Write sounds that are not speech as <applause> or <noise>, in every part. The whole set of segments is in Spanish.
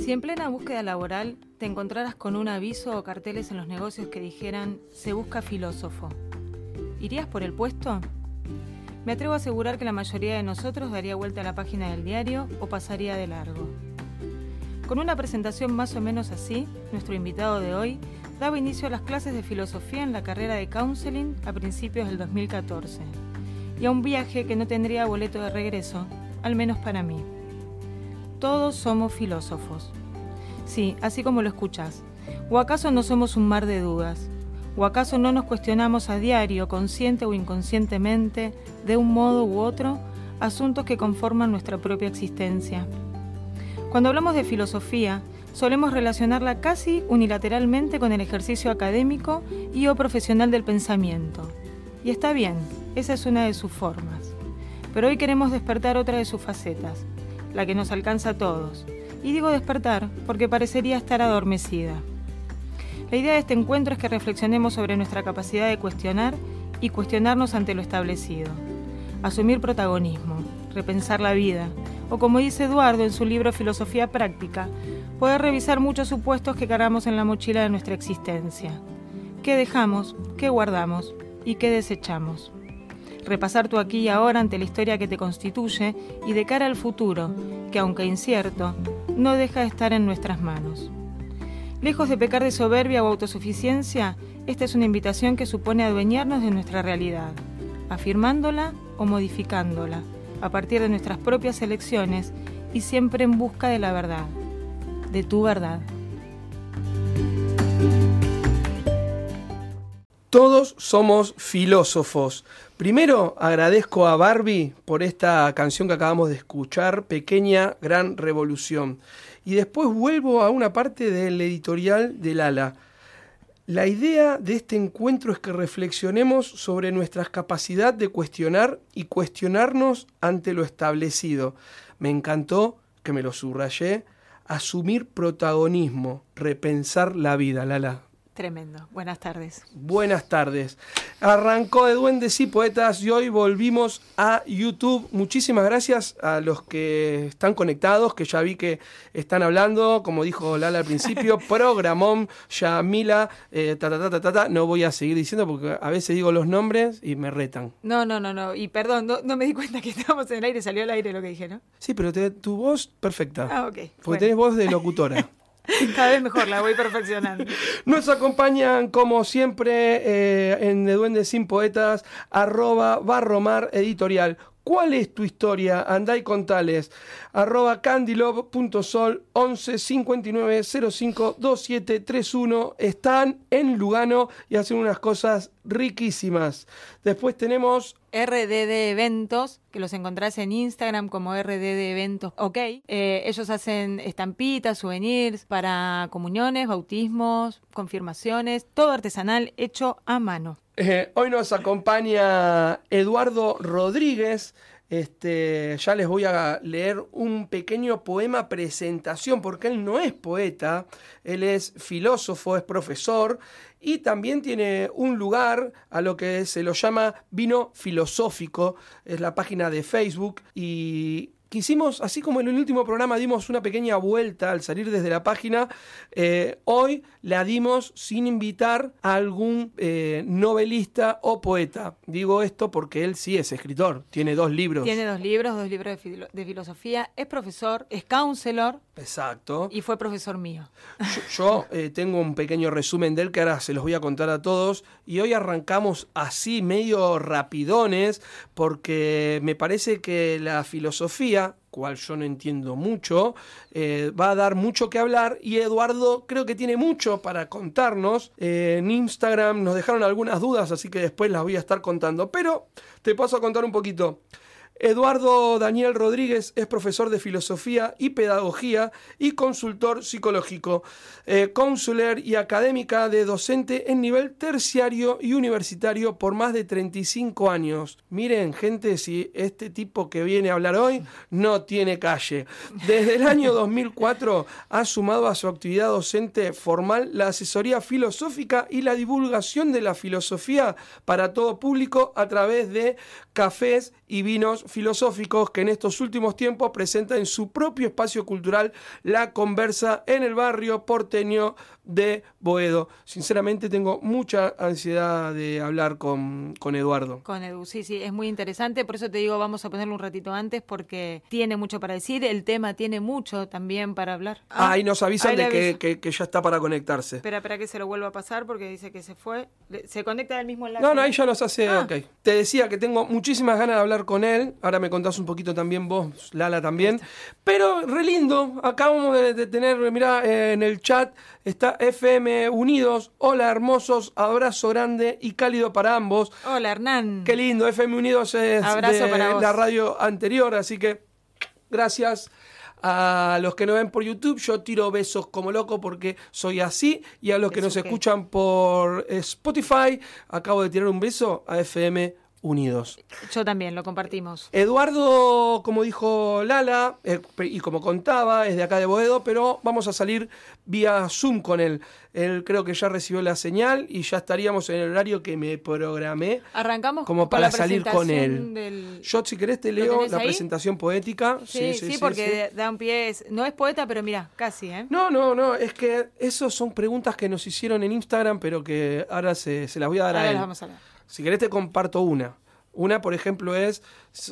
Si en plena búsqueda laboral te encontraras con un aviso o carteles en los negocios que dijeran se busca filósofo, ¿irías por el puesto? Me atrevo a asegurar que la mayoría de nosotros daría vuelta a la página del diario o pasaría de largo. Con una presentación más o menos así, nuestro invitado de hoy daba inicio a las clases de filosofía en la carrera de counseling a principios del 2014 y a un viaje que no tendría boleto de regreso, al menos para mí. Todos somos filósofos. Sí, así como lo escuchas. ¿O acaso no somos un mar de dudas? ¿O acaso no nos cuestionamos a diario, consciente o inconscientemente, de un modo u otro, asuntos que conforman nuestra propia existencia? Cuando hablamos de filosofía, solemos relacionarla casi unilateralmente con el ejercicio académico y o profesional del pensamiento. Y está bien, esa es una de sus formas. Pero hoy queremos despertar otra de sus facetas, la que nos alcanza a todos. Y digo despertar porque parecería estar adormecida. La idea de este encuentro es que reflexionemos sobre nuestra capacidad de cuestionar y cuestionarnos ante lo establecido. Asumir protagonismo, repensar la vida, o como dice Eduardo en su libro Filosofía Práctica, poder revisar muchos supuestos que cargamos en la mochila de nuestra existencia. ¿Qué dejamos? ¿Qué guardamos? ¿Y qué desechamos? Repasar tu aquí y ahora ante la historia que te constituye y de cara al futuro, que aunque incierto, no deja de estar en nuestras manos. Lejos de pecar de soberbia o autosuficiencia, esta es una invitación que supone adueñarnos de nuestra realidad, afirmándola o modificándola, a partir de nuestras propias elecciones y siempre en busca de la verdad, de tu verdad. Todos somos filósofos. Primero agradezco a Barbie por esta canción que acabamos de escuchar, Pequeña Gran Revolución. Y después vuelvo a una parte del editorial del ala. La idea de este encuentro es que reflexionemos sobre nuestra capacidad de cuestionar y cuestionarnos ante lo establecido. Me encantó, que me lo subrayé, asumir protagonismo, repensar la vida, Lala. Tremendo. Buenas tardes. Buenas tardes. Arrancó de Duendes y Poetas y hoy volvimos a YouTube. Muchísimas gracias a los que están conectados, que ya vi que están hablando, como dijo Lala al principio, <laughs> programón, Yamila, eh, ta, ta, ta, ta, ta, No voy a seguir diciendo porque a veces digo los nombres y me retan. No, no, no, no. Y perdón, no, me di cuenta que estábamos en el aire, salió al aire lo que dije, ¿no? Sí, pero tu voz perfecta. Ah, ok. Porque tenés voz de locutora. <laughs> <laughs> Cada vez mejor, la voy perfeccionando. Nos acompañan, como siempre, eh, en De Duendes Sin Poetas, arroba barromar editorial. ¿Cuál es tu historia? Andá y contales. Arroba candylove.sol 11 59 05 2731. Están en Lugano y hacen unas cosas riquísimas. Después tenemos RDD Eventos, que los encontrás en Instagram como RDD Eventos, ok. Eh, ellos hacen estampitas, souvenirs para comuniones, bautismos, confirmaciones, todo artesanal hecho a mano. Eh, hoy nos acompaña Eduardo Rodríguez. Este, ya les voy a leer un pequeño poema presentación, porque él no es poeta, él es filósofo, es profesor y también tiene un lugar a lo que se lo llama vino filosófico, es la página de Facebook y quisimos, así como en el último programa dimos una pequeña vuelta al salir desde la página, eh, hoy la dimos sin invitar a algún eh, novelista o poeta. Digo esto porque él sí es escritor, tiene dos libros. Tiene dos libros, dos libros de, filosofía, es profesor, es counselor. Exacto. Y fue profesor mío. Yo, eh, tengo un pequeño resumen de él que ahora se los voy a contar a todos. Y hoy arrancamos así, medio rapidones, porque me parece que la filosofía cual yo no entiendo mucho, eh, va a dar mucho que hablar y Eduardo creo que tiene mucho para contarnos. Eh, en Instagram nos dejaron algunas dudas, así que después las voy a estar contando, pero te paso a contar un poquito. Eduardo Daniel Rodríguez es profesor de filosofía y pedagogía y consultor psicológico, eh, consular y académica de docente en nivel terciario y universitario por más de 35 años. Miren, gente, si este tipo que viene a hablar hoy no tiene calle. Desde el año 2004 ha sumado a su actividad docente formal la asesoría filosófica y la divulgación de la filosofía para todo público a través de cafés y vinos filosóficos que en estos últimos tiempos presentan en su propio espacio cultural la conversa en el barrio porteño de Boedo. Sinceramente tengo mucha ansiedad de hablar con, con Eduardo. Con Edu, sí, sí, es muy interesante, por eso te digo, vamos a ponerlo un ratito antes porque tiene mucho para decir, el tema tiene mucho también para hablar. Ah, y nos avisan de que, que, ya está para conectarse. Espera, espera que se lo vuelva a pasar porque dice que se fue. Se conecta del mismo enlace. No, no, ahí ya nos hace, ah. ok. Te decía que tengo muchísimas ganas de hablar con él, ahora me contás un poquito también vos, Lala también, pero re lindo, acabamos de, tener, mirá, eh, en el chat está FM Unidos. Hola, hermosos. Abrazo grande y cálido para ambos. Hola, Hernán. Qué lindo. FM Unidos es Abrazo de la radio anterior, así que gracias. A los que nos ven por YouTube, yo tiro besos como loco porque soy así. Y a los que nos escuchan por Spotify, acabo de tirar un beso a FM unidos. Yo también, lo compartimos. Eduardo, como dijo Lala, eh, y como contaba, es de acá de Boedo, pero vamos a salir vía Zoom con él. Él creo que ya recibió la señal y ya estaríamos en el horario que me programé. Arrancamos como para salir con él. Yo, si querés, te leo la presentación poética. Sí, sí, sí, porque da un pie. no es poeta, pero mira, casi, ¿eh? No, no, no. Es que esos son preguntas que nos hicieron en Instagram, pero que ahora se, las voy a dar a él. vamos a ver. Si querés te comparto una. Una, por ejemplo, es,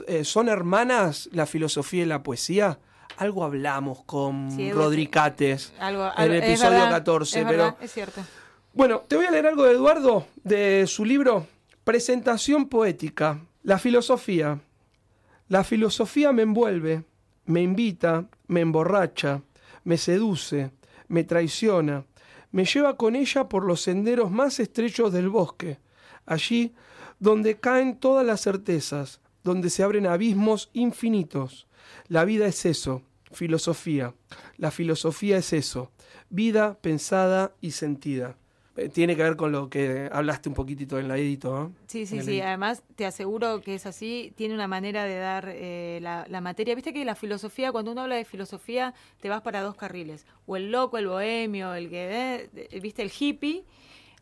eh, ¿son hermanas la filosofía y la poesía? Algo hablamos con Rodricates en el episodio 14. pero, es cierto. Bueno, te voy a leer algo de Eduardo, de su libro Presentación Poética. La filosofía. La filosofía me envuelve, me invita, me emborracha, me seduce, me traiciona, me lleva con ella por los senderos más estrechos del bosque allí donde caen todas las certezas, donde se abren abismos infinitos. La vida es eso, filosofía. La filosofía es eso, vida pensada y sentida. Eh, tiene que ver con lo que hablaste un poquitito en la edito. Sí, sí, sí. Además, te aseguro que es así. Tiene una manera de dar eh, la, materia. Viste que la filosofía, cuando uno habla de filosofía, te vas para dos carriles. O el loco, el bohemio, el que, eh, viste, el hippie,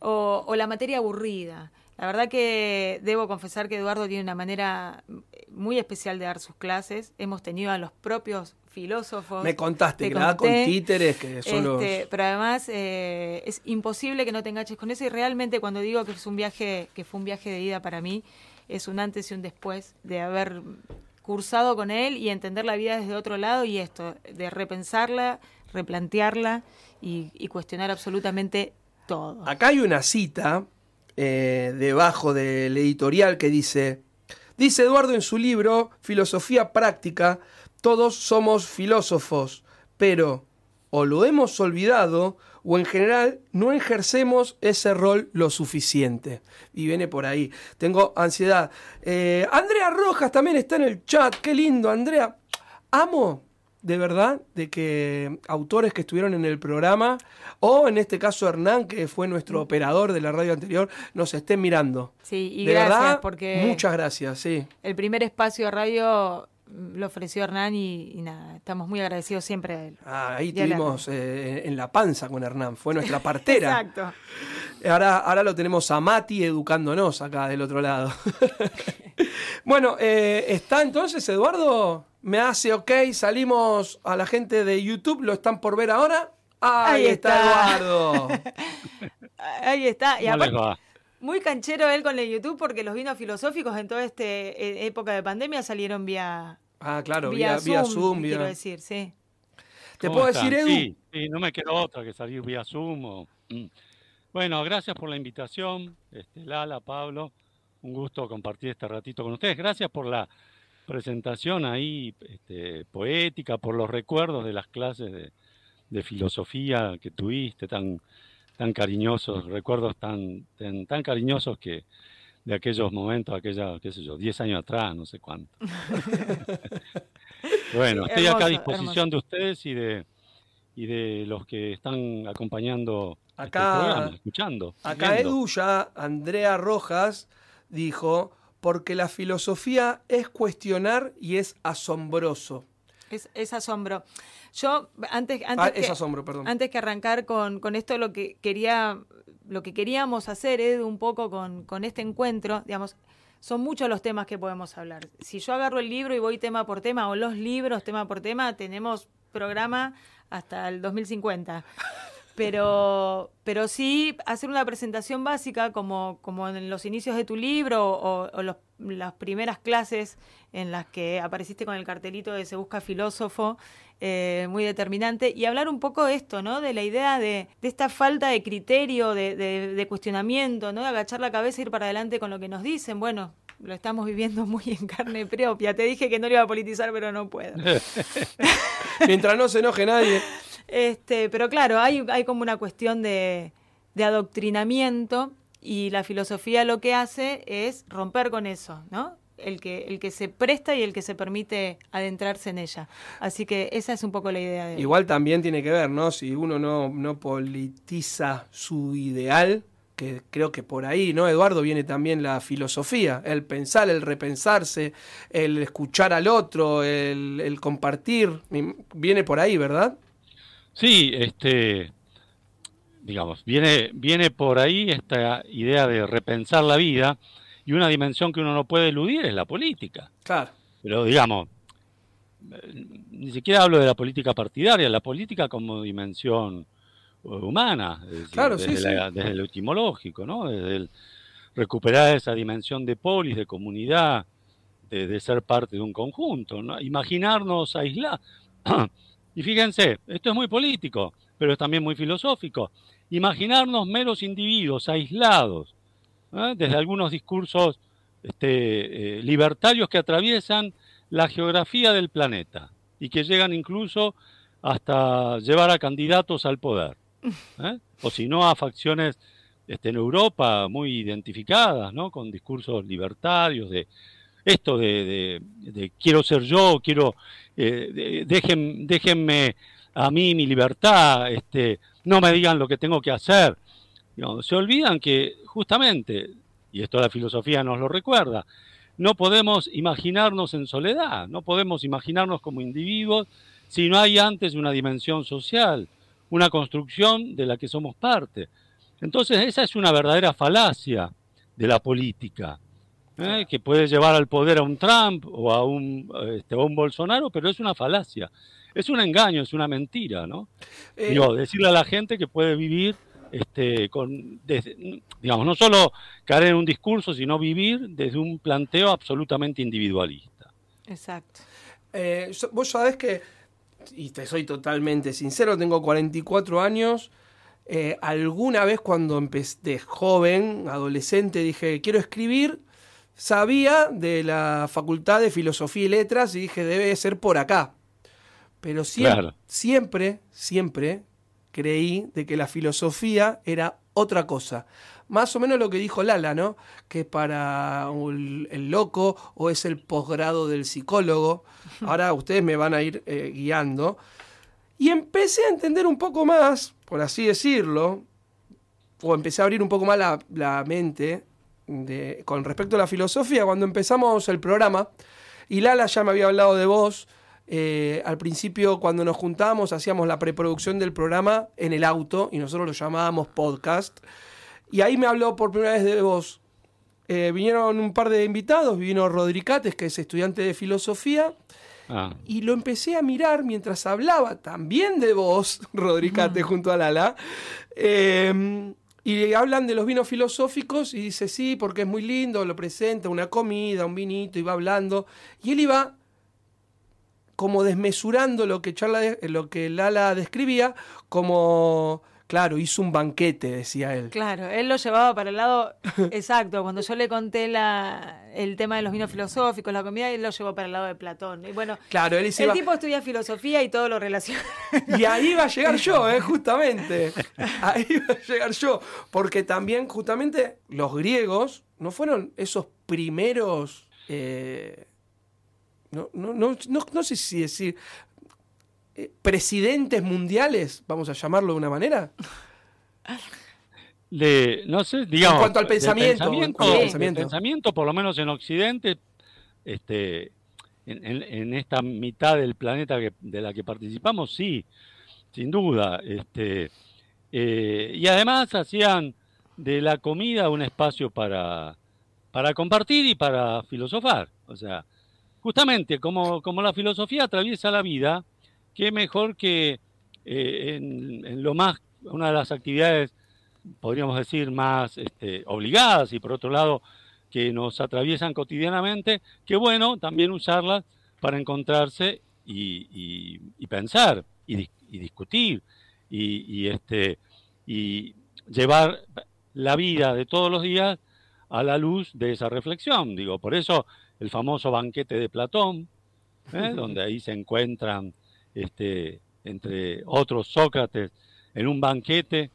o la materia aburrida. La verdad que debo confesar que Eduardo tiene una manera muy especial de dar sus clases. Hemos tenido a los propios filósofos. Me contaste, que con títeres, que son este, Pero además eh, es imposible que no te enganches con eso y realmente cuando digo que es un viaje, que fue un viaje de ida para mí, es un antes y un después de haber cursado con él y entender la vida desde otro lado y esto, de repensarla, replantearla y, y cuestionar absolutamente todo. Acá hay una cita eh, debajo del editorial que dice, dice Eduardo en su libro Filosofía Práctica, todos somos filósofos, pero o lo hemos olvidado o en general no ejercemos ese rol lo suficiente. Y viene por ahí. Tengo ansiedad. Eh, Andrea Rojas también está en el chat. Qué lindo, Andrea. Amo de verdad de que autores que estuvieron en el programa, o en este caso Hernán, que fue nuestro operador de la radio anterior, nos estén mirando. Sí, y gracias porque... Muchas gracias, sí. El primer espacio de radio lo ofreció Hernán y, nada, estamos muy agradecidos siempre a él. Ah, ahí tuvimos eh, en la panza con Hernán, fue nuestra partera. <laughs> Exacto. Ahora, ahora lo tenemos a Mati educándonos acá del otro lado. <laughs> bueno, eh, ¿está entonces Eduardo? Me hace ok, salimos a la gente de YouTube, lo están por ver ahora. Ahí, está. Eduardo. <laughs> Ahí está. Y muy canchero él con el YouTube porque los vinos filosóficos en toda esta eh, época de pandemia salieron vía. Ah, claro, vía, Zoom. quiero decir, sí. ¿Te puedo decir, Edu? Sí, no me queda otra que salir vía Zoom. Mm. Bueno, gracias por la invitación, este, Lala, Pablo. Un gusto compartir este ratito con ustedes. Gracias por la presentación ahí este, poética, por los recuerdos de las clases de, filosofía que tuviste, tan, tan cariñosos, recuerdos tan, tan, cariñosos que de aquellos momentos, aquella, qué sé yo, 10 años atrás, no sé cuánto. <laughs> bueno, estoy acá a disposición de ustedes y de, y de los que están acompañando este escuchando. Acá Edu ya, Andrea Rojas, dijo porque la filosofía es cuestionar y es asombroso. Es, asombro. Yo, antes, antes, ah, asombro, perdón. antes que arrancar con, esto, lo que quería, lo que queríamos hacer, Edu, un poco con, con este encuentro, digamos, son muchos los temas que podemos hablar. Si yo agarro el libro y voy tema por tema, o los libros tema por tema, tenemos programa hasta el 2050. Pero, pero sí hacer una presentación básica, como, como en los inicios de tu libro o, las primeras clases en las que apareciste con el cartelito de Se Busca Filósofo, eh, muy determinante, y hablar un poco de esto, ¿no? De la idea de, esta falta de criterio, de, de, cuestionamiento, ¿no? De agachar la cabeza e ir para adelante con lo que nos dicen. Bueno, lo estamos viviendo muy en carne propia. Te dije que no lo iba a politizar, pero no puedo. <laughs> Mientras no se enoje nadie. Este, pero claro, hay, como una cuestión de, adoctrinamiento y la filosofía lo que hace es romper con eso, ¿no? el que, el que se presta y el que se permite adentrarse en ella. Así que esa es un poco la idea de... Igual también tiene que ver, ¿no? Si uno no, politiza su ideal, que creo que por ahí, ¿no? Eduardo viene también la filosofía, el pensar, el repensarse, el escuchar al otro, el, el compartir, viene por ahí, ¿verdad? Sí, este, digamos, viene, viene por ahí esta idea de repensar la vida y una dimensión que uno no puede eludir es la política. Claro. Pero digamos, ni siquiera hablo de la política partidaria, la política como dimensión humana, claro, desde, desde, lo etimológico, ¿no? Desde el recuperar esa dimensión de polis, de comunidad, de, ser parte de un conjunto, ¿no? Imaginarnos aislar. <clears throat> y fíjense, esto es muy político, pero es también muy filosófico. Imaginarnos meros individuos aislados, ¿eh? desde algunos discursos este, eh, libertarios que atraviesan la geografía del planeta y que llegan incluso hasta llevar a candidatos al poder. ¿eh? O si no, a facciones este, en Europa muy identificadas, ¿no? con discursos libertarios de esto de, quiero ser yo, quiero, dejen, déjenme a mí mi libertad, este, no me digan lo que tengo que hacer se olvidan que justamente, y esto la filosofía nos lo recuerda, no podemos imaginarnos en soledad, no podemos imaginarnos como individuos si no hay antes una dimensión social, una construcción de la que somos parte. Entonces esa es una verdadera falacia de la política, ¿eh? que puede llevar al poder a un Trump o a un, este, a un Bolsonaro, pero es una falacia, es un engaño, es una mentira, ¿no? Eh, decirle a la gente que puede vivir este, con, digamos, no solo caer en un discurso, sino vivir desde un planteo absolutamente individualista. Exacto. Eh, vos sabés que, y te soy totalmente sincero, tengo 44 años. Eh, alguna vez cuando empecé de joven, adolescente, dije, quiero escribir, sabía de la Facultad de Filosofía y Letras y dije, debe ser por acá. Pero siempre, siempre, siempre creí de que la filosofía era otra cosa. Más o menos lo que dijo Lala, ¿no? Que para el, loco o es el posgrado del psicólogo. <laughs> Ahora ustedes me van a ir eh, guiando. Y empecé a entender un poco más, por así decirlo, o empecé a abrir un poco más la, la mente de, con respecto a la filosofía cuando empezamos el programa. Y Lala ya me había hablado de vos eh, al principio, cuando nos juntábamos, hacíamos la preproducción del programa en el auto y nosotros lo llamábamos podcast. Y ahí me habló por primera vez de vos. Eh, vinieron un par de invitados, vino Rodricates, que es estudiante de filosofía. Ah. Y lo empecé a mirar mientras hablaba también de vos, <laughs> Rodricates, junto a Lala. Em, y hablan de los vinos filosóficos y dice, sí, porque es muy lindo, lo presenta, una comida, un vinito, y va hablando. Y él iba como desmesurando lo que, Charla, lo que Lala describía, como, claro, hizo un banquete, decía él. Claro, él lo llevaba para el lado <laughs> exacto. Cuando yo le conté la, el tema de los vinos filosóficos, la comida, él lo llevó para el lado de Platón. Y bueno, claro, él el tipo estudia filosofía y todo lo relaciona. Y ahí va a llegar yo, ¿eh? <laughs> justamente. Ahí va a llegar yo. Porque también, justamente, los griegos no fueron esos primeros... Eh, no, no, no, no, sé si decir eh, presidentes mundiales, vamos a llamarlo de una manera. De, no sé, digamos. En cuanto al pensamiento. Pensamiento, pensamiento. por lo menos en Occidente, este, en, esta mitad del planeta que, de la que participamos, sí, sin duda. Este, eh, y además hacían de la comida un espacio para, para compartir y para filosofar. O sea, justamente como, como la filosofía atraviesa la vida, qué mejor que eh, en, lo más, una de las actividades, podríamos decir, más este, obligadas y por otro lado que nos atraviesan cotidianamente, qué bueno también usarlas para encontrarse y, pensar y, discutir y, este, y llevar la vida de todos los días a la luz de esa reflexión. Digo, por eso el famoso banquete de Platón, ¿eh? <laughs> donde ahí se encuentran este, entre otros Sócrates en un banquete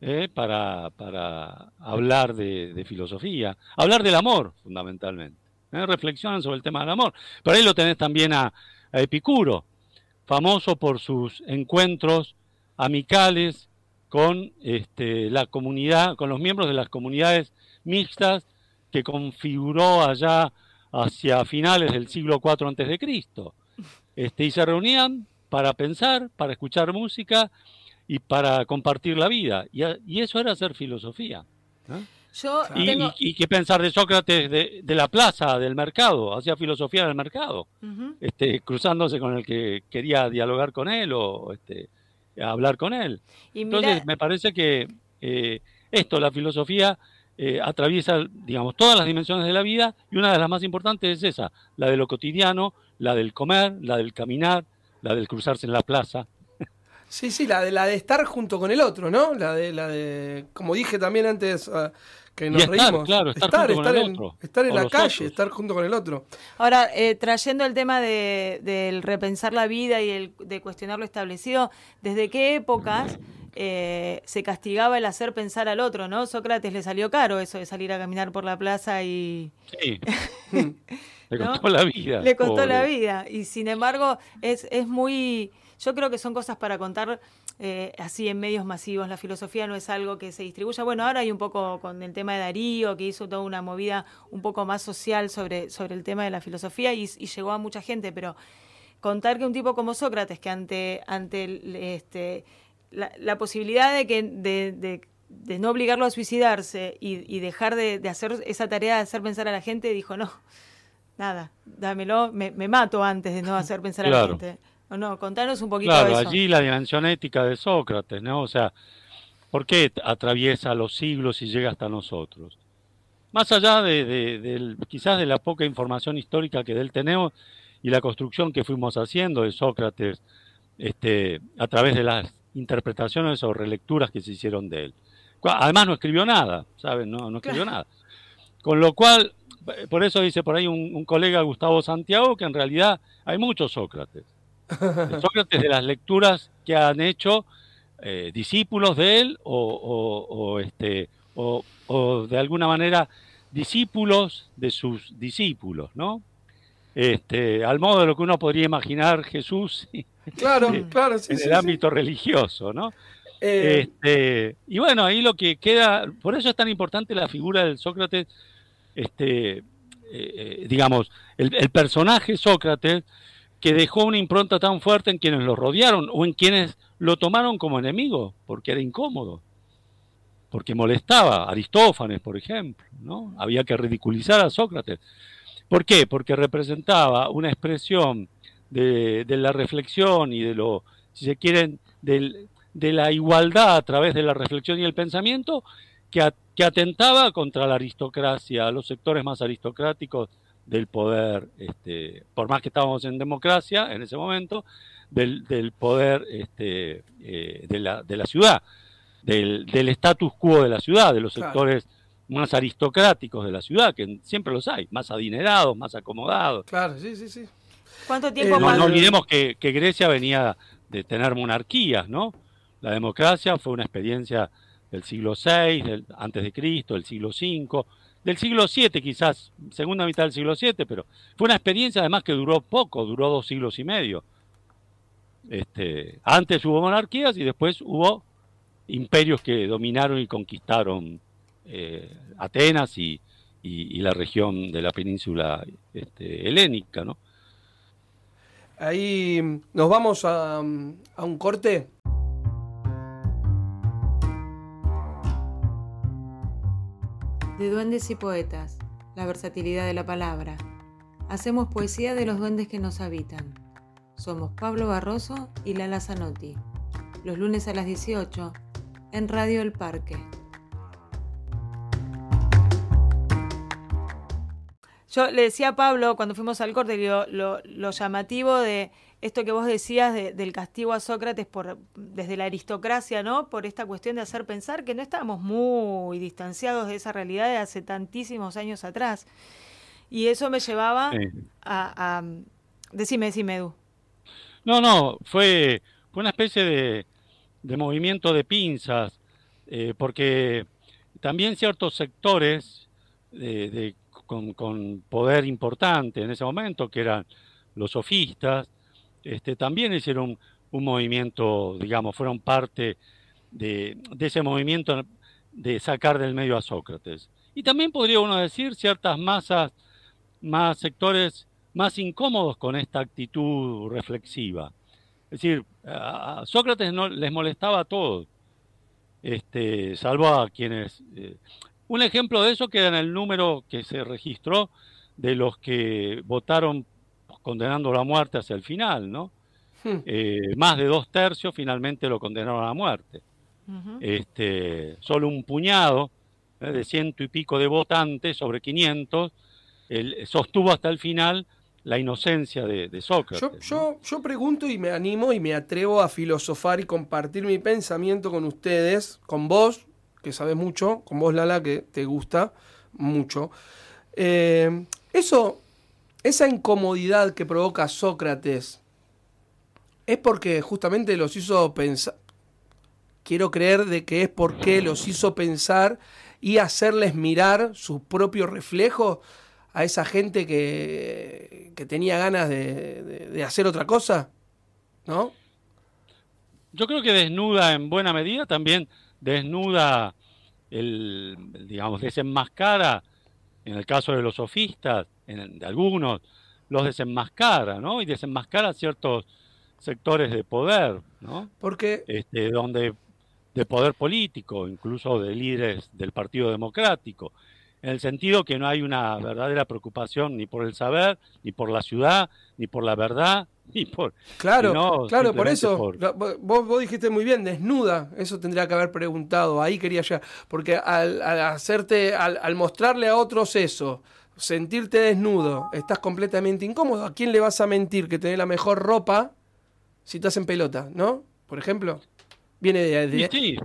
¿eh? para, para, hablar de, filosofía, hablar del amor fundamentalmente. ¿eh? Reflexionan sobre el tema del amor. Pero ahí lo tenés también a, Epicuro, famoso por sus encuentros amicales con este, la comunidad, con los miembros de las comunidades mixtas que configuró allá hacia finales del siglo IV antes de Cristo. Este, y se reunían para pensar, para escuchar música y para compartir la vida. Y, eso era hacer filosofía. y, qué pensar de Sócrates de, la plaza, del mercado, hacía filosofía del mercado, este, cruzándose con el que quería dialogar con él o este, hablar con él. Entonces, me parece que eh, esto, la filosofía, eh, atraviesa, digamos, todas las dimensiones de la vida y una de las más importantes es esa, la de lo cotidiano, la del comer, la del caminar, la del cruzarse en la plaza. Sí, sí, la de, la de estar junto con el otro, ¿no? La de, la de como dije también antes, ah, que nos reímos. Claro, estar, estar, en, estar en la calle, estar junto con el otro. Ahora, eh, trayendo el tema de, del repensar la vida y el, de cuestionar lo establecido, ¿desde qué épocas eh, se castigaba el hacer pensar al otro, ¿no? Sócrates le salió caro eso de salir a caminar por la plaza y... Sí. <laughs> le costó la vida. Le costó la vida. Y sin embargo, es, es muy... Yo creo que son cosas para contar eh, así en medios masivos. La filosofía no es algo que se distribuya. Bueno, ahora hay un poco con el tema de Darío, que hizo toda una movida un poco más social sobre, sobre el tema de la filosofía y, llegó a mucha gente, pero contar que un tipo como Sócrates, que ante, ante este, la, posibilidad de que de, de, no obligarlo a suicidarse y, dejar de, hacer esa tarea de hacer pensar a la gente, dijo, no, nada, dámelo, me, mato antes de no hacer <laughs> pensar a la gente. ¿O no? Contanos un poquito de eso. allí la dimensión ética de Sócrates, ¿no? O sea, ¿por qué atraviesa los siglos y llega hasta nosotros? Más allá de, quizás de la poca información histórica que de él tenemos y la construcción que fuimos haciendo de Sócrates este, a través de las interpretaciones o relecturas que se hicieron de él. Además no escribió nada, ¿saben? No, no escribió nada. Con lo cual, por eso dice por ahí un, colega Gustavo Santiago que en realidad hay muchos Sócrates. <laughs> Sócrates de las lecturas que han hecho eh, discípulos de él o, este, o, de alguna manera discípulos de sus discípulos, ¿no? Este, al modo de lo que uno podría imaginar Jesús <laughs> claro, claro, en el ámbito religioso, ¿no? Eh, este, y bueno, ahí lo que queda, por eso es tan importante la figura del Sócrates, este, eh, digamos, el, personaje Sócrates que dejó una impronta tan fuerte en quienes lo rodearon o en quienes lo tomaron como enemigo, porque era incómodo, porque molestaba. Aristófanes, por ejemplo, ¿no? Había que ridiculizar a Sócrates. ¿Por qué? Porque representaba una expresión de, la reflexión y de lo, si se quieren, de la igualdad a través de la reflexión y el pensamiento que, que atentaba contra la aristocracia, los sectores más aristocráticos del poder, este, por más que estábamos en democracia en ese momento, del, del poder este, eh, de, la, de la ciudad, del, del status quo de la ciudad, de los sectores más aristocráticos de la ciudad, que siempre los hay, más adinerados, más acomodados. Claro, sí, sí, sí. ¿Cuánto tiempo eh, no, olvidemos que, Grecia venía de tener monarquías, ¿no? La democracia fue una experiencia del siglo VI, del, antes de Cristo, del siglo V, del siglo VII quizás, segunda mitad del siglo VII, pero fue una experiencia además que duró poco, duró dos siglos y medio. Este, antes hubo monarquías y después hubo imperios que dominaron y conquistaron eh, Atenas y, la región de la península este, helénica, ¿no? Ahí nos vamos a, a un corte. De Duendes y Poetas, la versatilidad de la palabra. Hacemos poesía de los duendes que nos habitan. Somos Pablo Barroso y Lala Zanotti. Los lunes a las 18 en Radio El Parque. Yo le decía a Pablo cuando fuimos al corte lo, lo, llamativo de esto que vos decías del castigo a Sócrates por desde la aristocracia, ¿no? Por esta cuestión de hacer pensar que no estábamos muy distanciados de esa realidad de hace tantísimos años atrás. Y eso me llevaba a, a, Decime, decime, Edu. No, no, fue, fue una especie de, de movimiento de pinzas, eh, porque también ciertos sectores de, con, poder importante en ese momento, que eran los sofistas, este, también hicieron un, movimiento, digamos, fueron parte de, ese movimiento de sacar del medio a Sócrates. Y también podría uno decir ciertas masas, más sectores más incómodos con esta actitud reflexiva. Es decir, a Sócrates no les molestaba a todos, este, salvo a quienes eh, un ejemplo de eso queda en el número que se registró de los que votaron condenando la muerte hacia el final, ¿no? Hmm. Eh, más de dos tercios finalmente lo condenaron a la muerte. este, solo un puñado ¿eh? de ciento y pico de votantes sobre 500 sostuvo hasta el final la inocencia de, Sócrates. Yo, yo, yo, pregunto y me animo y me atrevo a filosofar y compartir mi pensamiento con ustedes, con vos, que sabes mucho, con vos Lala, que te gusta mucho. Eh, eso, esa incomodidad que provoca Sócrates, es porque justamente los hizo pensar, quiero creer de que es porque los hizo pensar y hacerles mirar su propio reflejo a esa gente que, que tenía ganas de, de hacer otra cosa, ¿no? Yo creo que desnuda en buena medida también desnuda, el, digamos, desenmascara, en el caso de los sofistas, en, de algunos, los desenmascara, ¿no? Y desenmascara ciertos sectores de poder, ¿no? Porque... Este, donde de poder político, incluso de líderes del Partido Democrático, en el sentido que no hay una verdadera preocupación ni por el saber, ni por la ciudad, ni por la verdad, <laughs> Claro, claro, por eso. Vos, vos, dijiste muy bien, desnuda. Eso tendría que haber preguntado. Ahí quería ya. Porque al, hacerte, al, mostrarle a otros eso, sentirte desnudo, estás completamente incómodo. ¿A quién le vas a mentir que tenés la mejor ropa si estás en pelota, no? Por ejemplo. Viene de. sí,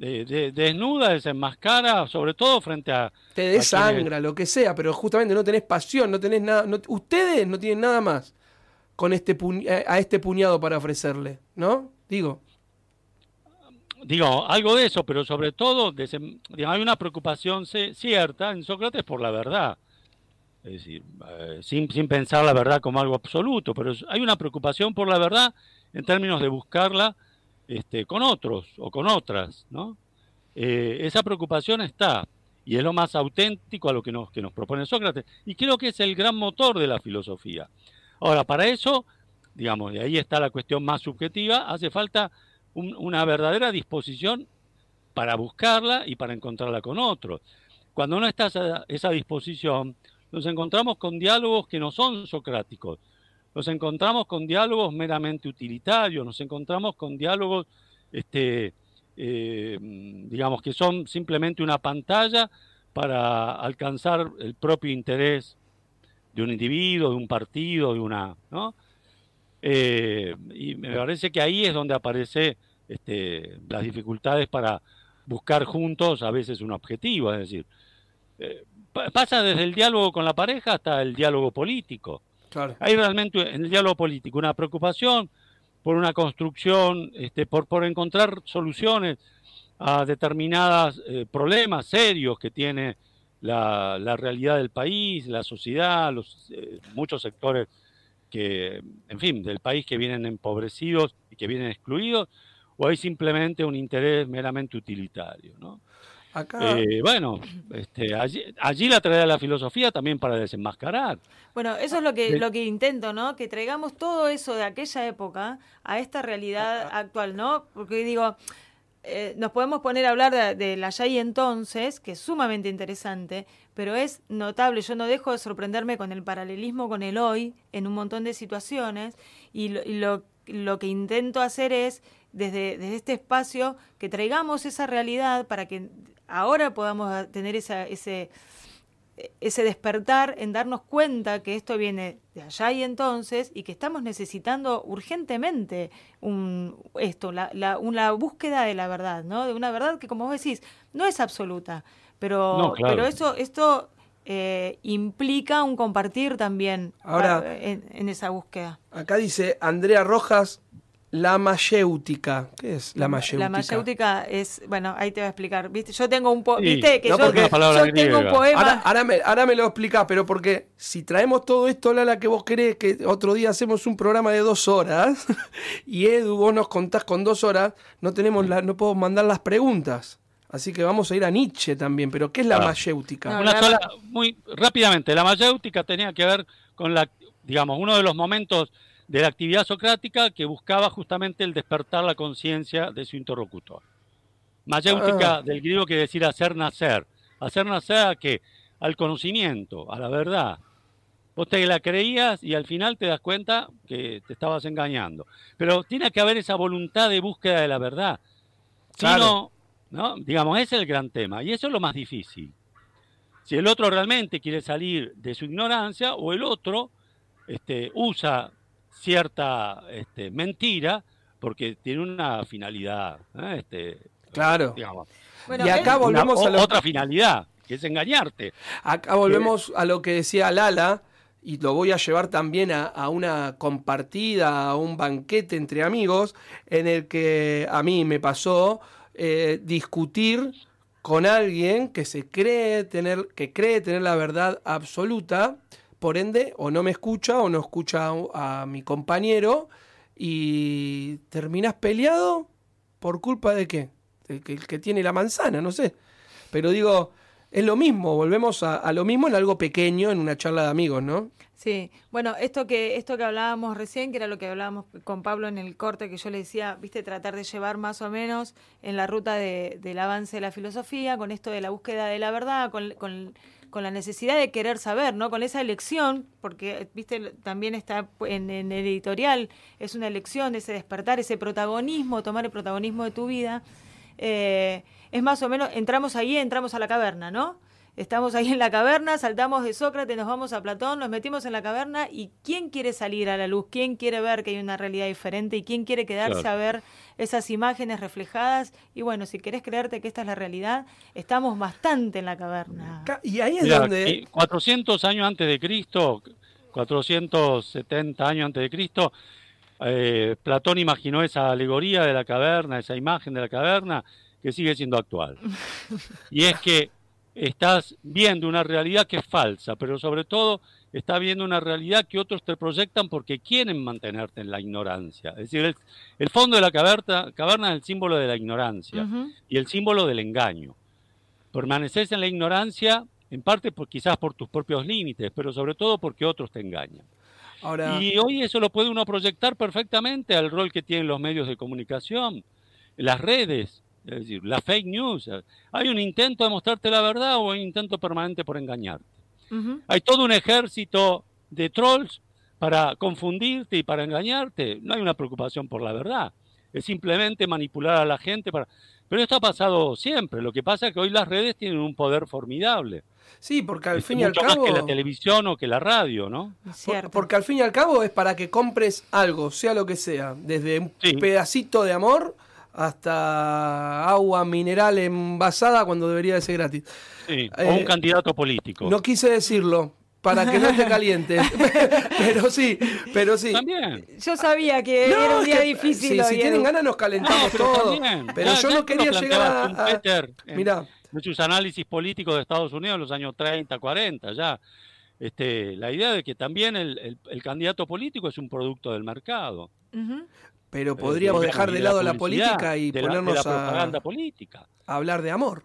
de, desnuda, desenmascara, sobre todo frente a. Te desangra, lo que sea, pero justamente no tenés pasión, no tenés nada. ustedes no tienen nada más con este a este puñado para ofrecerle, ¿no? Digo. Digo, algo de eso, pero sobre todo hay una preocupación cierta en Sócrates por la verdad. Es decir, eh, sin, pensar la verdad como algo absoluto, pero hay una preocupación por la verdad en términos de buscarla este, con otros o con otras, ¿no? Eh, esa preocupación está, y es lo más auténtico a lo que nos, que nos propone Sócrates, y creo que es el gran motor de la filosofía. Ahora, para eso, digamos, y ahí está la cuestión más subjetiva, hace falta una verdadera disposición para buscarla y para encontrarla con otros. Cuando no está esa, esa disposición, nos encontramos con diálogos que no son socráticos, nos encontramos con diálogos meramente utilitarios, nos encontramos con diálogos, este, eh, digamos, que son simplemente una pantalla para alcanzar el propio interés de un individuo, de un partido, de una, ¿no? Eh, y me parece que ahí es donde aparece este, las dificultades para buscar juntos a veces un objetivo, es decir, eh, pasa desde el diálogo con la pareja hasta el diálogo político. Hay realmente en el diálogo político una preocupación por una construcción, este, por, por encontrar soluciones a determinados eh, problemas serios que tiene la, la realidad del país, la sociedad, los, eh, muchos sectores que, en fin, del país que vienen empobrecidos y que vienen excluidos, o hay simplemente un interés meramente utilitario, ¿no? Eh, bueno, este, allí, allí, la trae la filosofía también para desenmascarar. Bueno, eso es lo que, lo que intento, ¿no? Que traigamos todo eso de aquella época a esta realidad actual, ¿no? Porque digo, eh, nos podemos poner a hablar de, la ya y entonces, que es sumamente interesante, pero es notable. Yo no dejo de sorprenderme con el paralelismo con el hoy en un montón de situaciones y lo, lo, que intento hacer es, desde, desde este espacio, que traigamos esa realidad para que ahora podamos tener esa, ese ese despertar en darnos cuenta que esto viene de allá y entonces y que estamos necesitando urgentemente un, esto, la, la, una búsqueda de la verdad, ¿no? De una verdad que, como vos decís, no es absoluta, pero, pero eso, esto eh, implica un compartir también Ahora, en, en, esa búsqueda. Acá dice Andrea Rojas, la mayéutica. ¿Qué es la mayéutica? La mayéutica es, bueno, ahí te voy a explicar. ¿Viste? Yo tengo un poema. ¿Viste? Que yo, tengo un poema. Ahora, me, ahora, me, lo explicás, pero porque si traemos todo esto, Lala, que vos querés que otro día hacemos un programa de dos horas <laughs> y Edu, vos nos contás con dos horas, no tenemos la, no puedo mandar las preguntas. Así que vamos a ir a Nietzsche también. Pero ¿qué es la mayéutica? Una sola, muy rápidamente. La mayéutica tenía que ver con la, digamos, uno de los momentos de la actividad socrática que buscaba justamente el despertar la conciencia de su interlocutor. Mayéutica ah. del griego quiere decir hacer nacer. Hacer nacer a qué? Al conocimiento, a la verdad. Vos te la creías y al final te das cuenta que te estabas engañando. Pero tiene que haber esa voluntad de búsqueda de la verdad. Si no, ¿no? digamos, ese es el gran tema. Y eso es lo más difícil. Si el otro realmente quiere salir de su ignorancia o el otro este, usa cierta este, mentira porque tiene una finalidad. ¿eh? Este, claro. y acá volvemos a otra finalidad, que es engañarte. Acá volvemos a lo que decía Lala, y lo voy a llevar también a, una compartida, a un banquete entre amigos, en el que a mí me pasó eh, discutir con alguien que se cree tener, que cree tener la verdad absoluta por ende, o no me escucha o no escucha a, mi compañero y terminas peleado por culpa de qué? El que, tiene la manzana, no sé. Pero digo, es lo mismo, volvemos a, lo mismo en algo pequeño, en una charla de amigos, ¿no? Sí, bueno, esto que, esto que hablábamos recién, que era lo que hablábamos con Pablo en el corte, que yo le decía, viste, tratar de llevar más o menos en la ruta del avance de la filosofía, con esto de la búsqueda de la verdad, con, con con la necesidad de querer saber, ¿no? Con esa elección, porque, viste, también está en, el editorial, es una elección, ese despertar, ese protagonismo, tomar el protagonismo de tu vida. Eh, es más o menos, entramos ahí, entramos a la caverna, ¿no? Estamos ahí en la caverna, saltamos de Sócrates, nos vamos a Platón, nos metimos en la caverna y ¿quién quiere salir a la luz? ¿Quién quiere ver que hay una realidad diferente? ¿Y quién quiere quedarse a ver esas imágenes reflejadas? Y bueno, si querés creerte que esta es la realidad, estamos bastante en la caverna. Y ahí es donde... 400 años antes de Cristo, 470 años antes de Cristo, eh, Platón imaginó esa alegoría de la caverna, esa imagen de la caverna, que sigue siendo actual. <laughs> Y es que estás viendo una realidad que es falsa, pero sobre todo estás viendo una realidad que otros te proyectan porque quieren mantenerte en la ignorancia. Es decir, el, fondo de la caverna, caverna, es el símbolo de la ignorancia y el símbolo del engaño. Permaneces en la ignorancia en parte por, quizás por tus propios límites, pero sobre todo porque otros te engañan. Y hoy eso lo puede uno proyectar perfectamente al rol que tienen los medios de comunicación, las redes, es decir, la fake news. Hay un intento de mostrarte la verdad o un intento permanente por engañarte. Hay todo un ejército de trolls para confundirte y para engañarte. No hay una preocupación por la verdad. Es simplemente manipular a la gente para... Pero esto ha pasado siempre. Lo que pasa es que hoy las redes tienen un poder formidable. Sí, porque al fin y al cabo. Más que la televisión o que la radio, ¿no? porque al fin y al cabo es para que compres algo, sea lo que sea. Desde un pedacito de amor hasta agua mineral envasada cuando debería de ser gratis. Sí, o un eh, candidato político. No quise decirlo, para que no esté caliente. <laughs> pero sí, pero sí. También. Yo sabía que era un día difícil. si tienen ganas nos calentamos todo. Pero yo no quería llegar a... Mira. De sus análisis políticos de Estados Unidos en los años 30, 40, ya. Este, la idea de que también el, candidato político es un producto del mercado. Pero podríamos dejar de lado la, política y ponernos a, política. a hablar de amor.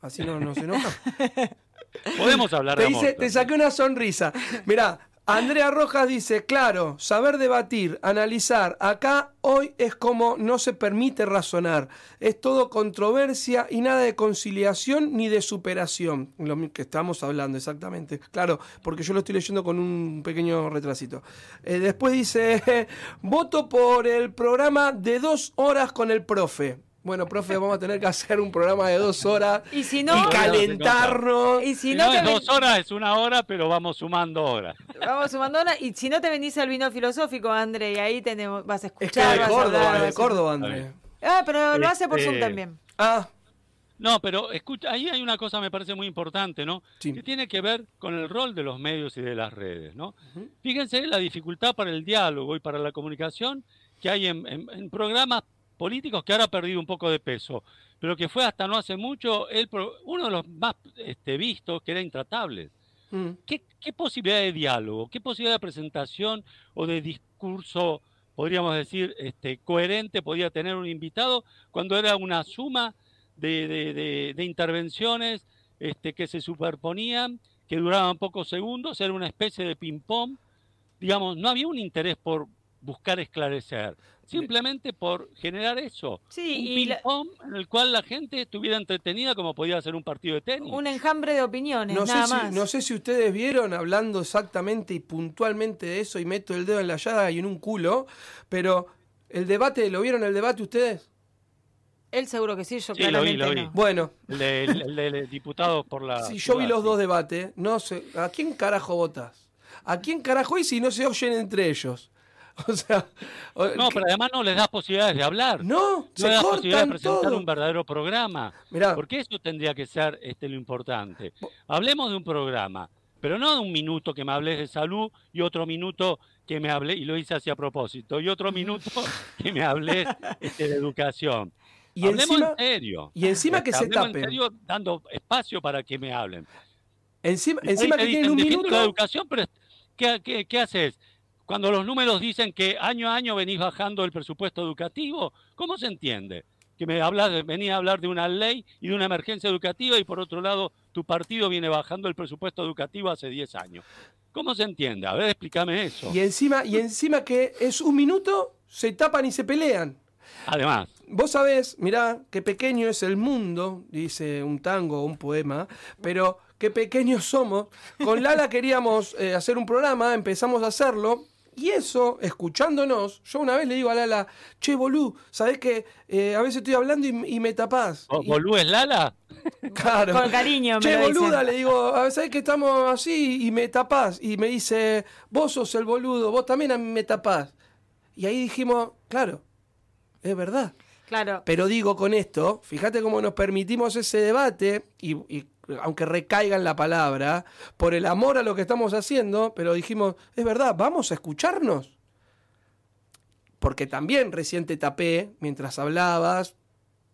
Así no nos enoja. <laughs> Podemos hablar de amor. te saqué una sonrisa. Mirá, Andrea Rojas dice, claro, saber debatir, analizar, acá hoy es como no se permite razonar, es todo controversia y nada de conciliación ni de superación, lo que estamos hablando exactamente, claro, porque yo lo estoy leyendo con un pequeño retrasito. Eh, después dice, <laughs> voto por el programa de dos horas con el profe. Bueno, profe, vamos a tener que hacer un programa de dos horas y, si no, calentarnos. Y si no, es dos horas, es una hora, pero vamos sumando horas. Vamos sumando horas. Y si no te bendice el vino filosófico, André, y ahí tenemos, vas a escuchar. Es que de Córdoba, de Córdoba, André. Ah, pero lo hace por Zoom este, también. Ah. No, pero escucha, ahí hay una cosa me parece muy importante, ¿no? Que tiene que ver con el rol de los medios y de las redes, ¿no? Fíjense la dificultad para el diálogo y para la comunicación que hay en, en programas políticos que ahora ha perdido un poco de peso, pero que fue hasta no hace mucho el, uno de los más este, vistos, que era intratable. Mm. ¿Qué, posibilidad de diálogo, qué posibilidad de presentación o de discurso, podríamos decir, este, coherente podía tener un invitado cuando era una suma de, intervenciones este, que se superponían, que duraban pocos segundos, era una especie de ping-pong? Digamos, no había un interés por buscar esclarecer simplemente por generar eso. Sí, un ping pong en el cual la gente estuviera entretenida como podía ser un partido de tenis. Un enjambre de opiniones, no nada sé más. Si, no sé si ustedes vieron hablando exactamente y puntualmente de eso y meto el dedo en la llaga y en un culo, pero el debate, ¿lo vieron el debate ustedes? Él seguro que sí, yo sí, claramente lo vi, No. Bueno. El de, diputados por la... Sí, yo vi los dos debates. No sé, ¿a quién carajo votas? ¿A quién carajo y si no se oyen entre ellos? <laughs> O sea, no, pero además no les das posibilidades de hablar. No, no se les das posibilidades de presentar un verdadero programa. Mirá. Porque eso tendría que ser este, lo importante. Hablemos de un programa, pero no de un minuto que me hables de salud y otro minuto que me hablé, y lo hice así a propósito, y otro <laughs> minuto que me hables este, de educación. Y Hablemos encima, en serio. Y encima que se tapen. en serio dando espacio para que me hablen. Encima, encima que tienen un minuto. la educación, pero ¿qué, qué, qué haces? Cuando los números dicen que año a año venís bajando el presupuesto educativo, ¿cómo se entiende? Que me hablas, venía a hablar de una ley y de una emergencia educativa y por otro lado tu partido viene bajando el presupuesto educativo hace 10 años. ¿Cómo se entiende? A ver, explícame eso. Y encima, y encima que es un minuto, se tapan y se pelean. Además. Vos sabés, mirá, qué pequeño es el mundo, dice un tango o un poema, pero qué pequeños somos. Con Lala queríamos eh, hacer un programa, empezamos a hacerlo, y eso, escuchándonos, yo una vez le digo a Lala, che, Bolú, ¿sabés que eh, a veces estoy hablando y, me tapás? ¿Bolú es Lala? Claro. Con cariño, me Che, lo boluda, le digo, ¿sabés que estamos así y me tapás? Y me dice, vos sos el boludo, vos también a mí me tapás. Y ahí dijimos, claro, es verdad. Claro. Pero digo con esto, fíjate cómo nos permitimos ese debate y, y aunque recaiga en la palabra, por el amor a lo que estamos haciendo, pero dijimos, es verdad, vamos a escucharnos. Porque también recién te tapé mientras hablabas,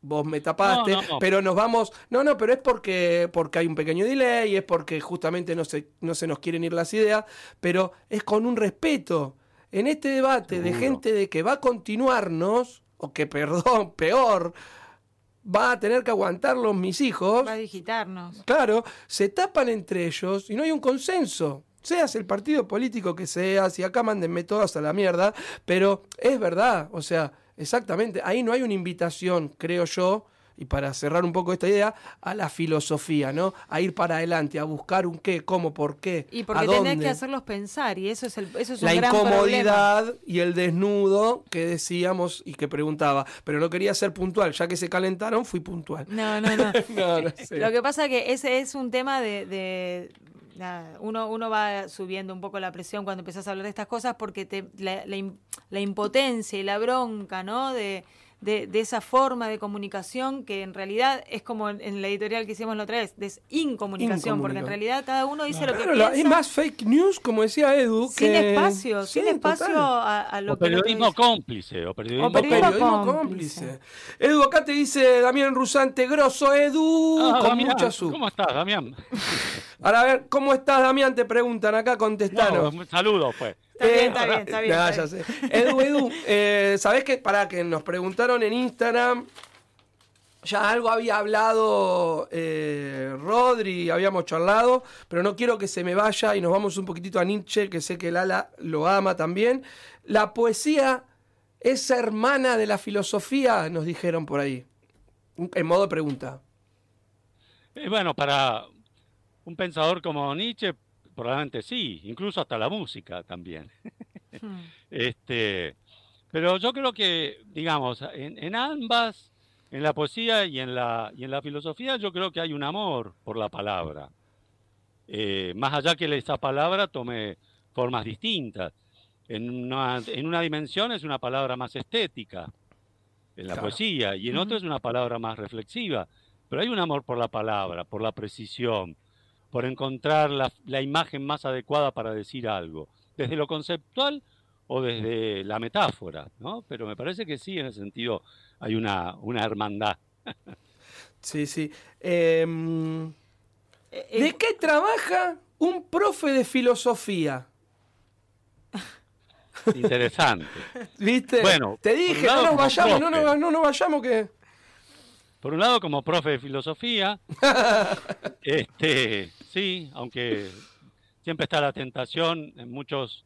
vos me tapaste, pero nos vamos, no, no, pero es porque, porque hay un pequeño delay, es porque justamente no se, no se nos quieren ir las ideas, pero es con un respeto. En este debate de gente de que va a continuarnos, o que, <laughs> perdón, peor, va a tener que aguantarlos mis hijos. Va a digitarnos. Claro, se tapan entre ellos y no hay un consenso. Seas el partido político que seas, y acá mándenme todas a la mierda, pero es verdad, o sea, exactamente, ahí no hay una invitación, creo yo, y para cerrar un poco esta idea, a la filosofía, ¿no? A ir para adelante, a buscar un qué, cómo, por qué. Y porque tenés que hacerlos pensar, y eso es, el, eso es un la gran incomodidad y el desnudo que decíamos y que preguntaba. Pero no quería ser puntual, ya que se calentaron, fui puntual. No, no, no. <laughs> <laughs> Lo que pasa que ese es un tema de, uno, uno va subiendo un poco la presión cuando empezás a hablar de estas cosas porque te, la, la impotencia y la bronca, ¿no? De, de, de, esa forma de comunicación que en realidad es como en, la editorial que hicimos la otra vez, de incomunicación, porque en realidad cada uno dice lo que piensa. Es más fake news, como decía Edu. Sin espacio, sin espacio a, lo o periodismo cómplice, o periodismo, o periodismo, cómplice. Edu, acá te dice Damián Rusante, grosso Edu, ah, con Damián, mucha azúcar. ¿Cómo estás, Damián? Ahora, a ver, ¿cómo estás, Damián? Te preguntan acá, contestanos. No, saludos, pues. Está bien, está bien, está bien. ya sé. Edu, Edu, eh, ¿sabés que para que nos preguntaron en Instagram ya algo había hablado eh, Rodri, habíamos charlado, pero no quiero que se me vaya y nos vamos un poquitito a Nietzsche, que sé que Lala lo ama también. La poesía es hermana de la filosofía, nos dijeron por ahí, en modo de pregunta. Eh, bueno, para un pensador como Nietzsche, probablemente sí, incluso hasta la música también. Hmm. <laughs> este, pero yo creo que, digamos, en, ambas, en la poesía y en la, y en la filosofía, yo creo que hay un amor por la palabra. Eh, más allá que esa palabra tome formas distintas. En una, en una dimensión es una palabra más estética, en la poesía, y en otra es una palabra más reflexiva. Pero hay un amor por la palabra, por la precisión, por encontrar la, imagen más adecuada para decir algo, desde lo conceptual o desde la metáfora, ¿no? Pero me parece que sí, en ese sentido hay una, una hermandad. Sí, sí. Em, eh, ¿De eh, qué trabaja un profe de filosofía? <laughs> Interesante. ¿Viste? Bueno, te dije, no nos vayamos, no, no, no nos vayamos que por un lado, como profe de filosofía, <laughs> este, sí, aunque siempre está la tentación en muchos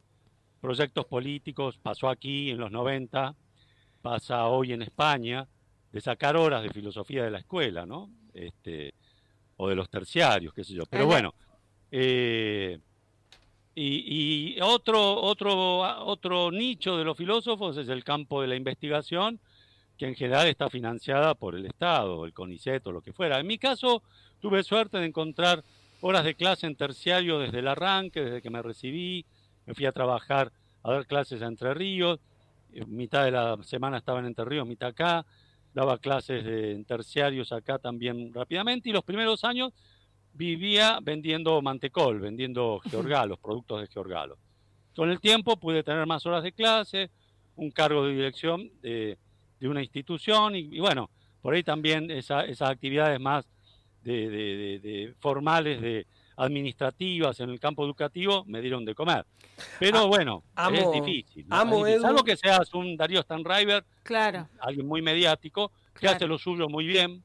proyectos políticos, pasó aquí en los 90, pasa hoy en España, de sacar horas de filosofía de la escuela, ¿no? Este, o de los terciarios, qué sé yo. Pero bueno, eh, y, y, otro, otro, otro nicho de los filósofos es el campo de la investigación, que en general está financiada por el Estado, el CONICET o lo que fuera. En mi caso, tuve suerte de encontrar horas de clase en terciario desde el arranque, desde que me recibí, me fui a trabajar a dar clases a Entre Ríos, eh, mitad de la semana estaba en Entre Ríos, mitad acá, daba clases de, en terciarios acá también rápidamente y los primeros años vivía vendiendo mantecol, vendiendo <laughs> georgalos, productos de georgalos. Con el tiempo pude tener más horas de clase, un cargo de dirección de de una institución y, bueno, por ahí también esas actividades más de, formales, de administrativas en el campo educativo me dieron de comer. Pero ah, bueno, es difícil. Salvo que seas un Darío Stanriver, claro. alguien muy mediático, que hace lo suyo muy bien,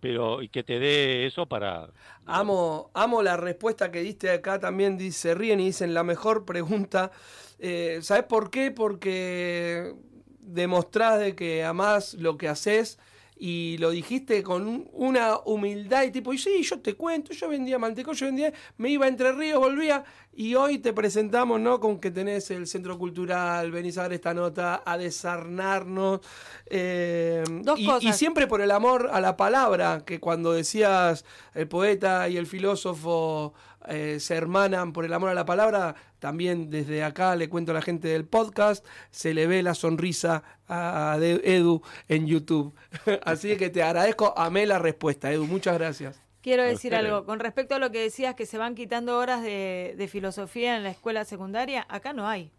pero y que te dé eso para... Amo, amo la respuesta que diste acá, también dice, ríen y dicen la mejor pregunta. Eh, ¿Sabes por qué? Porque demostrás de que amás lo que haces y lo dijiste con una humildad y tipo, y sí, yo te cuento, yo vendía manteco, yo vendía, me iba Entre Ríos, volvía, y hoy te presentamos, ¿no? Con que tenés el Centro Cultural, venís a dar esta nota, a desarnarnos. Eh, y, y, siempre por el amor a la palabra, que cuando decías el poeta y el filósofo eh, se hermanan por el amor a la palabra, también desde acá le cuento a la gente del podcast, se le ve la sonrisa a Edu en YouTube. <laughs> Así que te agradezco, amé la respuesta, Edu, muchas gracias. Quiero decir algo, con respecto a lo que decías que se van quitando horas de filosofía en la escuela secundaria, acá no hay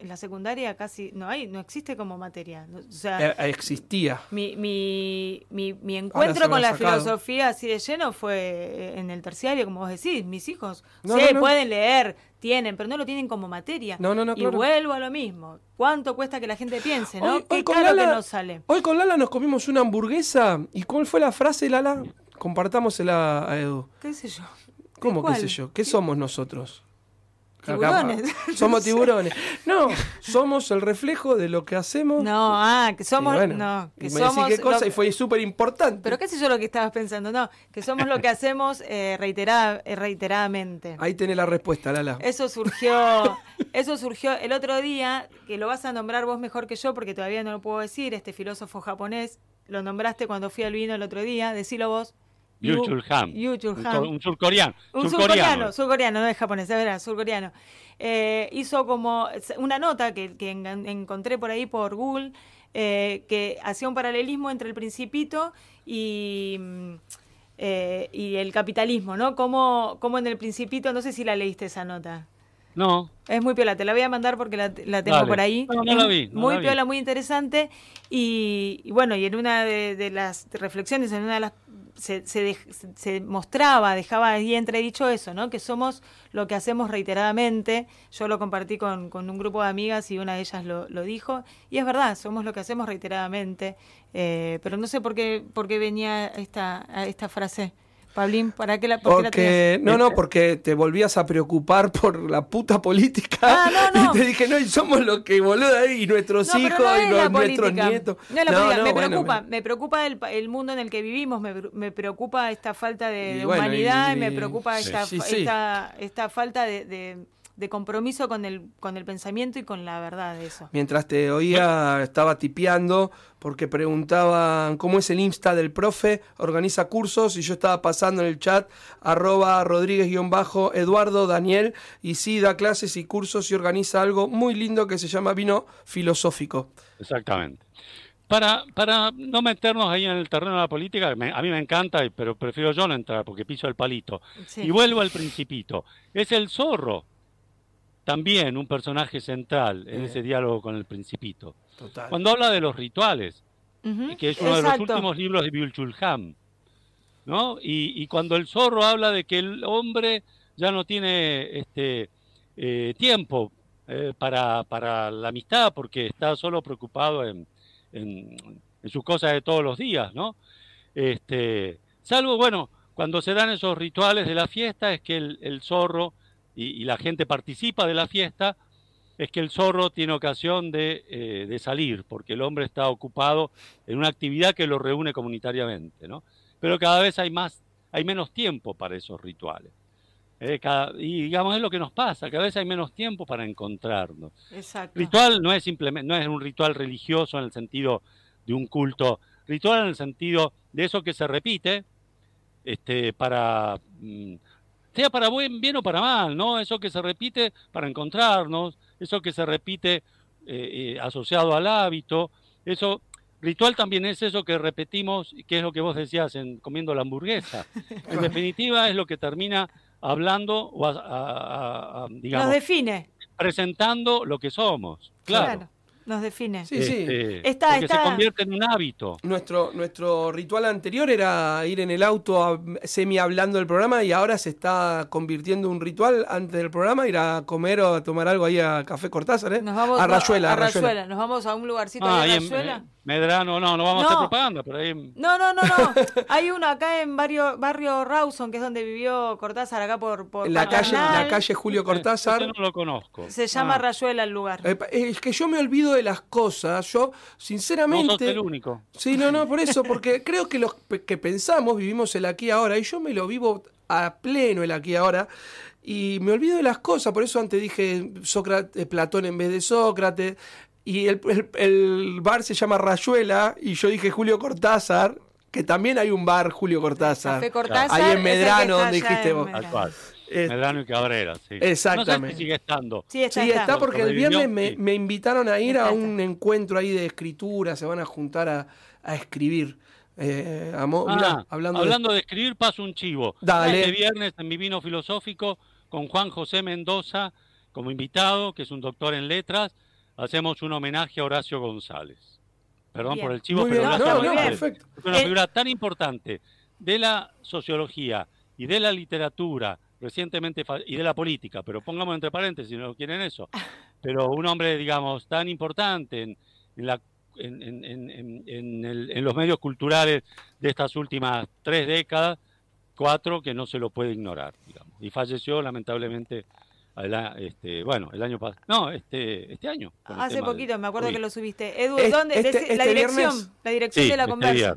en la secundaria casi no hay, no existe como materia. O sea, eh, existía. Mi, mi, mi, encuentro con la filosofía así de lleno fue eh, en el terciario, como vos decís, mis hijos sí, pueden leer, tienen, pero no lo tienen como materia. No, no, no, y vuelvo a lo mismo. ¿Cuánto cuesta que la gente piense, no? Qué caro que no sale. Hoy con Lala nos comimos una hamburguesa. ¿Y cuál fue la frase, Lala? Compartámosela a Edu. ¿Qué sé yo? ¿Cómo qué sé yo? ¿Qué somos nosotros? Tiburones. <laughs> somos tiburones. No, <laughs> somos el reflejo de lo que hacemos. No, ah, que somos. no, que y me qué cosa y fue súper importante. Pero qué sé yo lo que estabas pensando. No, que somos lo que <laughs> hacemos eh, reiterada, eh, reiteradamente. Ahí tenés la respuesta, Lala. Eso surgió. Eso surgió el otro día, que lo vas a nombrar vos mejor que yo, porque todavía no lo puedo decir. Este filósofo japonés, lo nombraste cuando fui al vino el otro día. Decilo vos. Yu Chul-ham. Un surcoreano. Un surcoreano, surcoreano, no es japonés, es verdad, surcoreano. Eh, hizo como una nota que, encontré por ahí por Google eh, que hacía un paralelismo entre el principito y, mm, eh, y el capitalismo, ¿no? Como, como en el principito, no sé si la leíste esa nota. No. Es muy piola, te la voy a mandar porque la, tengo por ahí. No, no la vi. muy piola, muy interesante. Y, bueno, y en una de, las reflexiones, en una de las se, se, se, mostraba, dejaba ahí entredicho eso, ¿no? Que somos lo que hacemos reiteradamente. Yo lo compartí con, con un grupo de amigas y una de ellas lo, dijo. Y es verdad, somos lo que hacemos reiteradamente. Eh, pero no sé por qué, por qué venía esta, esta frase. Pablín, ¿para qué la, por porque, No, no, porque te volvías a preocupar por la puta política. Ah, no, <laughs> no. Y te dije, no, y somos los que, boludo, ahí, y nuestros hijos, y nuestros nietos. No, la me preocupa, me preocupa el, el, mundo en el que vivimos, me, me preocupa esta falta de, humanidad, y, me preocupa esta, esta, esta, falta de de compromiso con el, con el pensamiento y con la verdad de eso. Mientras te oía, estaba tipeando porque preguntaban cómo es el Insta del profe, organiza cursos y yo estaba pasando en el chat arroba Rodríguez-Eduardo Daniel y sí da clases y cursos y organiza algo muy lindo que se llama Vino Filosófico. Exactamente. Para, para no meternos ahí en el terreno de la política, a mí me encanta, pero prefiero yo no entrar porque piso el palito. Y vuelvo al principito. Es el zorro también un personaje central en ese diálogo con el principito. Cuando habla de los rituales, que es uno de los últimos libros de Byul ¿no? Y, cuando el zorro habla de que el hombre ya no tiene este eh, tiempo eh, para, para, la amistad porque está solo preocupado en, en, sus cosas de todos los días, ¿no? Este, salvo, bueno, cuando se dan esos rituales de la fiesta es que el zorro y, la gente participa de la fiesta, es que el zorro tiene ocasión eh, de, salir, porque el hombre está ocupado en una actividad que lo reúne comunitariamente, ¿no? Pero cada vez hay más, hay menos tiempo para esos rituales. ¿eh? y digamos es lo que nos pasa, cada vez hay menos tiempo para encontrarnos. Exacto. Ritual no es simplemente, no es un ritual religioso en el sentido de un culto, ritual en el sentido de eso que se repite, este, para mm, sea para buen, bien o para mal, ¿no? Eso que se repite para encontrarnos, eso que se repite eh, eh, asociado al hábito, eso ritual también es eso que repetimos, que es lo que vos decías en comiendo la hamburguesa. <laughs> En definitiva es lo que termina hablando o digamos, Nos define. presentando lo que somos. claro nos define. Sí, sí. Este, está, porque se convierte en un hábito. Nuestro, nuestro ritual anterior era ir en el auto semi hablando del programa y ahora se está convirtiendo en un ritual antes del programa, ir a comer o a tomar algo ahí a Café Cortázar, ¿eh? Nos vamos a Rayuela. A, Rayuela. Nos vamos a un lugarcito ah, de Rayuela. Medrano, no, no vamos a hacer propaganda, pero ahí... No, no, no, no. <laughs> Hay uno acá en barrio, barrio Rawson, que es donde vivió Cortázar, acá por... por la, calle, la calle Julio Cortázar. Yo no lo conozco. Se llama ah. Rayuela el lugar. es que yo me olvido de las cosas. Yo, sinceramente... No sos el único. Sí, no, no, por eso, porque <laughs> creo que los que pensamos vivimos el aquí ahora, y yo me lo vivo a pleno el aquí ahora y me olvido de las cosas, por eso antes dije Sócrates, Platón en vez de Sócrates, y el, el, bar se llama Rayuela y yo dije Julio Cortázar, que también hay un bar Julio Cortázar. Ahí en Medrano, donde dijiste vos. Medrano y Cabrera, sí. Exactamente. sigue estando. Sí, está, porque el viernes me, me, invitaron a ir a un encuentro ahí de escritura, se van a juntar a, a escribir. Eh, ah, hablando, de... escribir, paso un chivo. Dale. Este viernes en mi vino filosófico con Juan José Mendoza como invitado, que es un doctor en letras, hacemos un homenaje a Horacio González. Perdón por el chivo, pero es una eh, figura tan importante de la sociología y de la literatura recientemente y de la política, pero pongamos entre paréntesis, si no quieren eso, pero un hombre, digamos, tan importante en, la, en, los medios culturales de estas últimas tres décadas, cuatro, que no se lo puede ignorar, digamos. Y falleció lamentablemente este, bueno, el año pasado. No, este, este año. Hace poquito, me acuerdo que lo subiste. Edu, ¿dónde? Este, la este dirección, la dirección de la este conversa.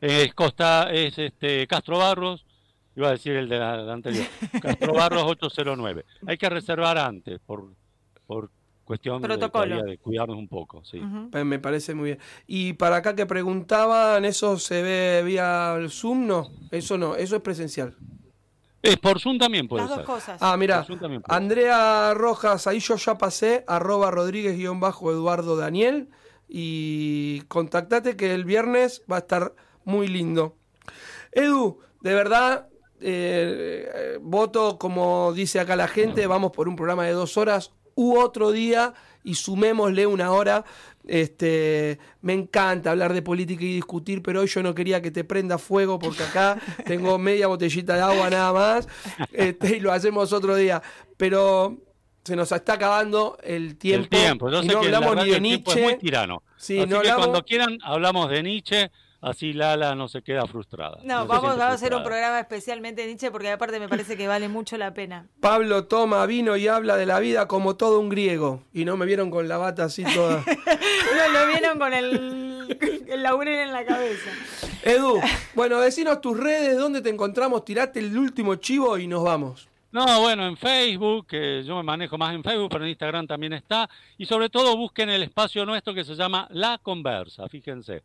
Es Costa, es este Castro Barros, iba a decir el de la, anterior, Castro Barros 809. Hay que reservar antes por, por cuestión Protocolo. De, cuidarnos un poco. Sí. Me parece muy bien. Y para acá que preguntaban, ¿eso se ve vía el Zoom? No, eso no, eso es presencial. Es por Zoom también puede Las dos cosas. Ah, mira, Andrea Rojas, ahí yo ya pasé, arroba Rodríguez-Eduardo Daniel. Y contactate que el viernes va a estar muy lindo. Edu, de verdad, eh, voto como dice acá la gente, vamos por un programa de dos horas u otro día y sumémosle una hora. Este, me encanta hablar de política y discutir, pero hoy yo no quería que te prenda fuego porque acá <laughs> tengo media botellita de agua nada más este, y lo hacemos otro día. Pero se nos está acabando el tiempo. El tiempo. Yo sé no que hablamos ni de Nietzsche. es muy tirano. Sí, Así no que hablamos- cuando quieran hablamos de Nietzsche, así Lala no se queda frustrada. No, vamos, a hacer un programa especialmente de Nietzsche porque aparte me parece que vale mucho la pena. <laughs> Pablo toma vino y habla de la vida como todo un griego. Y no me vieron con la bata así toda. <laughs> No, lo vieron con el, <laughs> el laurel en la cabeza. Edu, bueno, decinos tus redes, dónde te encontramos, tirate el último chivo y nos vamos. No, bueno, en Facebook, que yo me manejo más en Facebook, pero en Instagram también está. Y sobre todo busquen el espacio nuestro que se llama La Conversa, fíjense.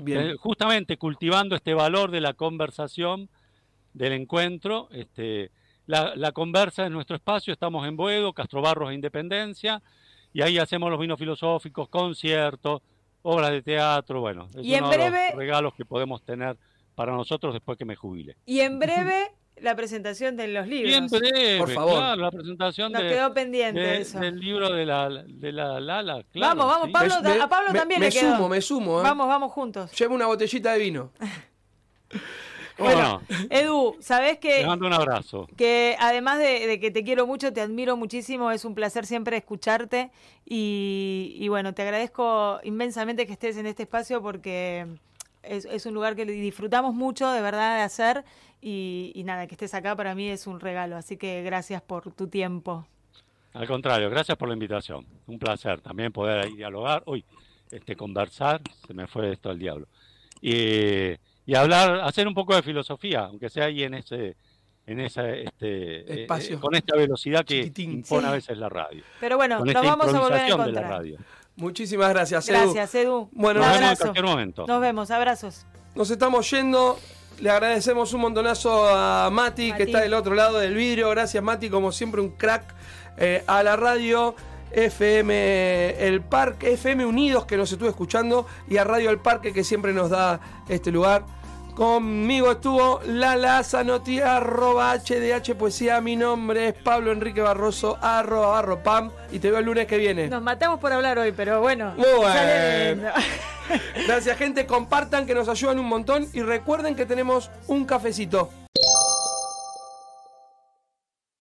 Bien. Eh, justamente cultivando este valor de la conversación, del encuentro. Este, la, la conversa es nuestro espacio, estamos en Boedo, Castro Barros e Independencia, y ahí hacemos los vinos filosóficos, conciertos, obras de teatro, bueno, es Y en de breve- los regalos que podemos tener para nosotros después que me jubile. Y en breve <laughs> la presentación de los libros. Bien breve, Por favor. claro, la presentación Nos de, quedó pendiente de- eso. del libro de la, de la Lala. Claro, Vamos, vamos, sí. Pablo, Me- a Pablo me- también me le quedó. sumo, me sumo, ¿eh? Vamos, vamos juntos. Llevo una botellita de vino. <laughs> Bueno, Edu, ¿sabés te que, mando un abrazo. que además de, de que te quiero mucho, te admiro muchísimo, es un placer siempre escucharte y, y bueno, te agradezco inmensamente que estés en este espacio porque es, es un lugar que disfrutamos mucho de verdad de hacer y, y nada, que estés acá para mí es un regalo, así que gracias por tu tiempo. Al contrario, gracias por la invitación. Un placer también poder ahí dialogar, uy, este, conversar, se me fue esto al diablo. Y, y hablar, hacer un poco de filosofía, aunque sea ahí en ese, en ese, este, Espacio. eh, con esta velocidad que Chiquitín. impone a veces la radio. Pero bueno, Con nos esta vamos a volver a improvisación de la encontrar. radio. Muchísimas gracias, Edu. Gracias, Edu. Bueno, un Nos vemos en cualquier momento. Nos vemos, abrazos. Nos estamos yendo. Le agradecemos un montonazo a Mati, Mati. que está del otro lado del vidrio. Gracias, Mati, como siempre, un crack. Eh, a la radio FM El Parque, FM Unidos, que nos estuvo escuchando, y a Radio El Parque, que siempre nos da este lugar. Conmigo estuvo Lala Zanotti, arroba HDH Poesía. Mi nombre es Pablo Enrique Barroso, arroba barropam. Y te veo el lunes que viene. Nos matamos por hablar hoy, pero bueno. Muy bueno. Gracias, gente. Compartan que nos ayudan un montón. Y recuerden que tenemos un cafecito.